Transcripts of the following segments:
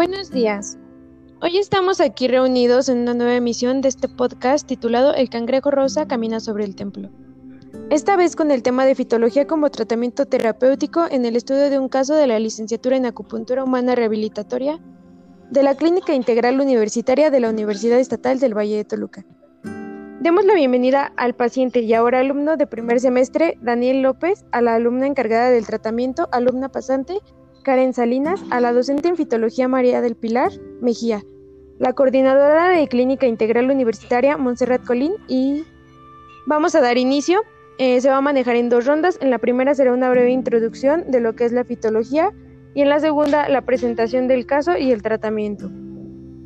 Buenos días. Hoy estamos aquí reunidos en una nueva emisión de este podcast titulado El cangrejo rosa camina sobre el templo. Esta vez con el tema de fitología como tratamiento terapéutico en el estudio de un caso de la licenciatura en acupuntura humana rehabilitatoria de la Clínica Integral Universitaria de la Universidad Estatal del Valle de Toluca. Demos la bienvenida al paciente y ahora alumno de primer semestre, Daniel López, a la alumna encargada del tratamiento, alumna pasante, Karen Salinas, a la docente en fitología María del Pilar Mejía, la coordinadora de Clínica Integral Universitaria Montserrat Colín y vamos a dar inicio. Eh, se va a manejar en dos rondas. En la primera será una breve introducción de lo que es la fitología y en la segunda la presentación del caso y el tratamiento.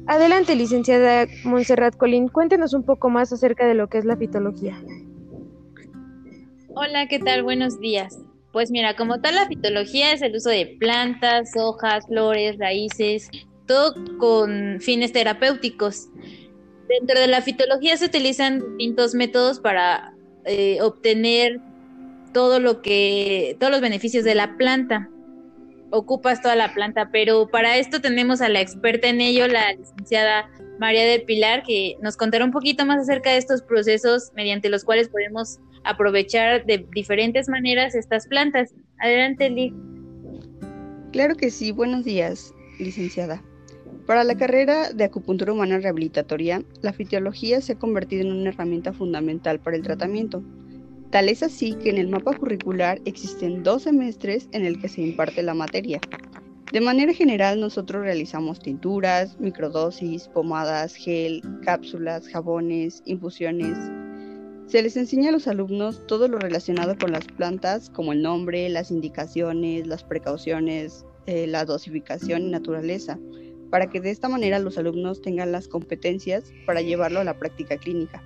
Adelante, licenciada Montserrat Colín, cuéntenos un poco más acerca de lo que es la fitología. Hola, ¿qué tal? Buenos días. Pues mira, como tal la fitología es el uso de plantas, hojas, flores, raíces, todo con fines terapéuticos. Dentro de la fitología se utilizan distintos métodos para eh, obtener todo lo que, todos los beneficios de la planta. Ocupas toda la planta, pero para esto tenemos a la experta en ello, la licenciada María del Pilar, que nos contará un poquito más acerca de estos procesos mediante los cuales podemos aprovechar de diferentes maneras estas plantas. Adelante, Liz. Claro que sí, buenos días, licenciada. Para la carrera de acupuntura humana rehabilitatoria, la fisiología se ha convertido en una herramienta fundamental para el tratamiento. Tal es así que en el mapa curricular existen dos semestres en el que se imparte la materia. De manera general, nosotros realizamos tinturas, microdosis, pomadas, gel, cápsulas, jabones, infusiones, se les enseña a los alumnos todo lo relacionado con las plantas, como el nombre, las indicaciones, las precauciones, eh, la dosificación y naturaleza, para que de esta manera los alumnos tengan las competencias para llevarlo a la práctica clínica.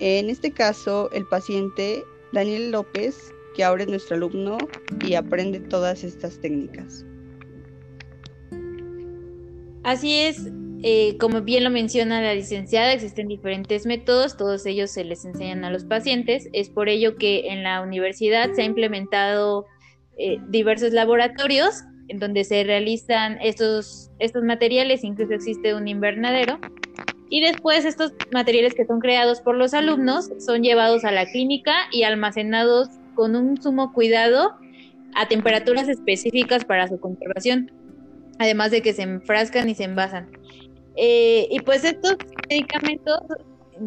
En este caso, el paciente Daniel López, que ahora es nuestro alumno y aprende todas estas técnicas. Así es, eh, como bien lo menciona la licenciada, existen diferentes métodos, todos ellos se les enseñan a los pacientes. Es por ello que en la universidad se ha implementado eh, diversos laboratorios en donde se realizan estos, estos materiales, incluso existe un invernadero. Y después estos materiales que son creados por los alumnos son llevados a la clínica y almacenados con un sumo cuidado a temperaturas específicas para su conservación, además de que se enfrascan y se envasan. Eh, y pues estos medicamentos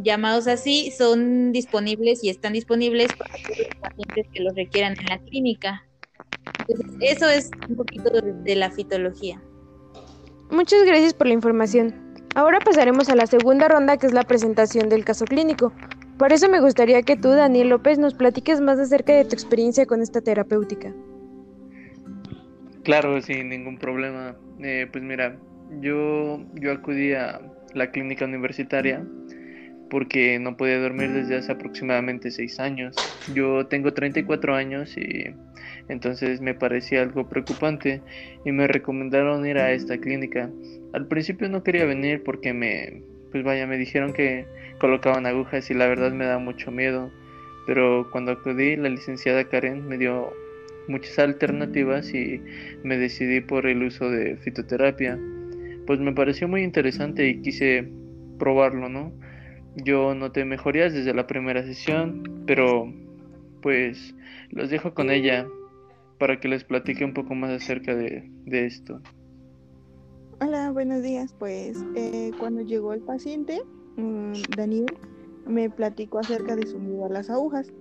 llamados así son disponibles y están disponibles para los pacientes que los requieran en la clínica. eso es un poquito de la fitología. Muchas gracias por la información. Ahora pasaremos a la segunda ronda que es la presentación del caso clínico. Por eso me gustaría que tú, Daniel López, nos platiques más acerca de tu experiencia con esta terapéutica. Claro, sin ningún problema. Eh, pues mira, yo, yo acudí a la clínica universitaria porque no podía dormir desde hace aproximadamente seis años. Yo tengo 34 años y entonces me parecía algo preocupante y me recomendaron ir a esta clínica. Al principio no quería venir porque me, pues vaya, me dijeron que colocaban agujas y la verdad me da mucho miedo. Pero cuando acudí, la licenciada Karen me dio muchas alternativas y me decidí por el uso de fitoterapia pues me pareció muy interesante y quise probarlo, ¿no? Yo noté mejorías desde la primera sesión, pero pues los dejo con ella para que les platique un poco más acerca de, esto. Hola, buenos días. Pues eh, cuando llegó el paciente, mm, Daniel me platicó acerca de su miedo a las agujas.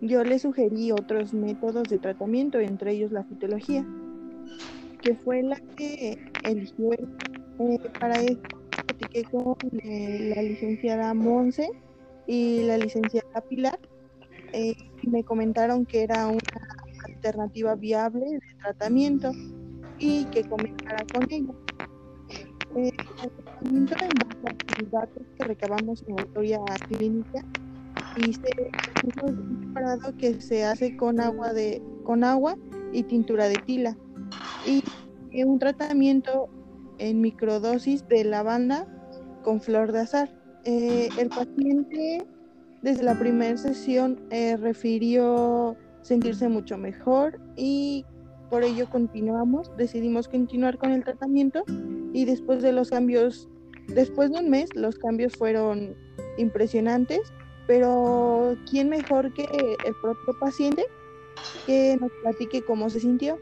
Yo le sugerí otros métodos de tratamiento, entre ellos la fitología, que fue la que eligió eh, para esto platiqué con eh, la licenciada Monse y la licenciada Pilar. Eh, me comentaron que era una alternativa viable de tratamiento y que comentara con ella. el tratamiento en datos que recabamos en autoría clínica y se preparado que se hace con agua de con agua y tintura de tila y un tratamiento en microdosis de lavanda con flor de azar. Eh, el paciente desde la primera sesión eh, refirió sentirse mucho mejor y por ello continuamos, decidimos continuar con el tratamiento y después de los cambios, después de un mes, los cambios fueron impresionantes, pero ¿quién mejor que el propio paciente que nos platique cómo se sintió?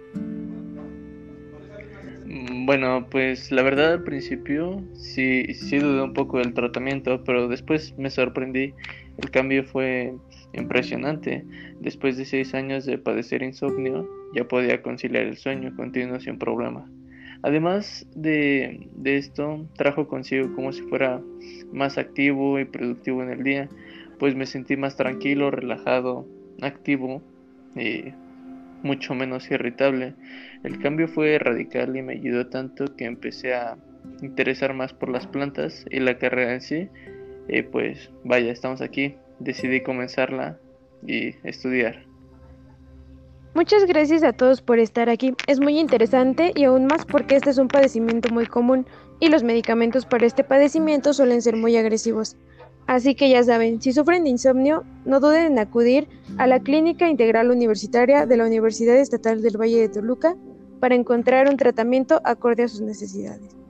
Mm, bueno, pues la verdad al principio sí, sí dudé un poco del tratamiento, pero después me sorprendí. El cambio fue impresionante. Después de seis años de padecer insomnio, ya podía conciliar el sueño continuo sin problema. Además de, de esto, trajo consigo como si fuera más activo y productivo en el día, pues me sentí más tranquilo, relajado, activo y mucho menos irritable. El cambio fue radical y me ayudó tanto que empecé a interesar más por las plantas y la carrera en sí. Pues vaya, estamos aquí. Decidí comenzarla y estudiar. Muchas gracias a todos por estar aquí. Es muy interesante y aún más porque este es un padecimiento muy común y los medicamentos para este padecimiento suelen ser muy agresivos. Así que ya saben, si sufren de insomnio, no duden en acudir a la Clínica Integral Universitaria de la Universidad Estatal del Valle de Toluca para encontrar un tratamiento acorde a sus necesidades.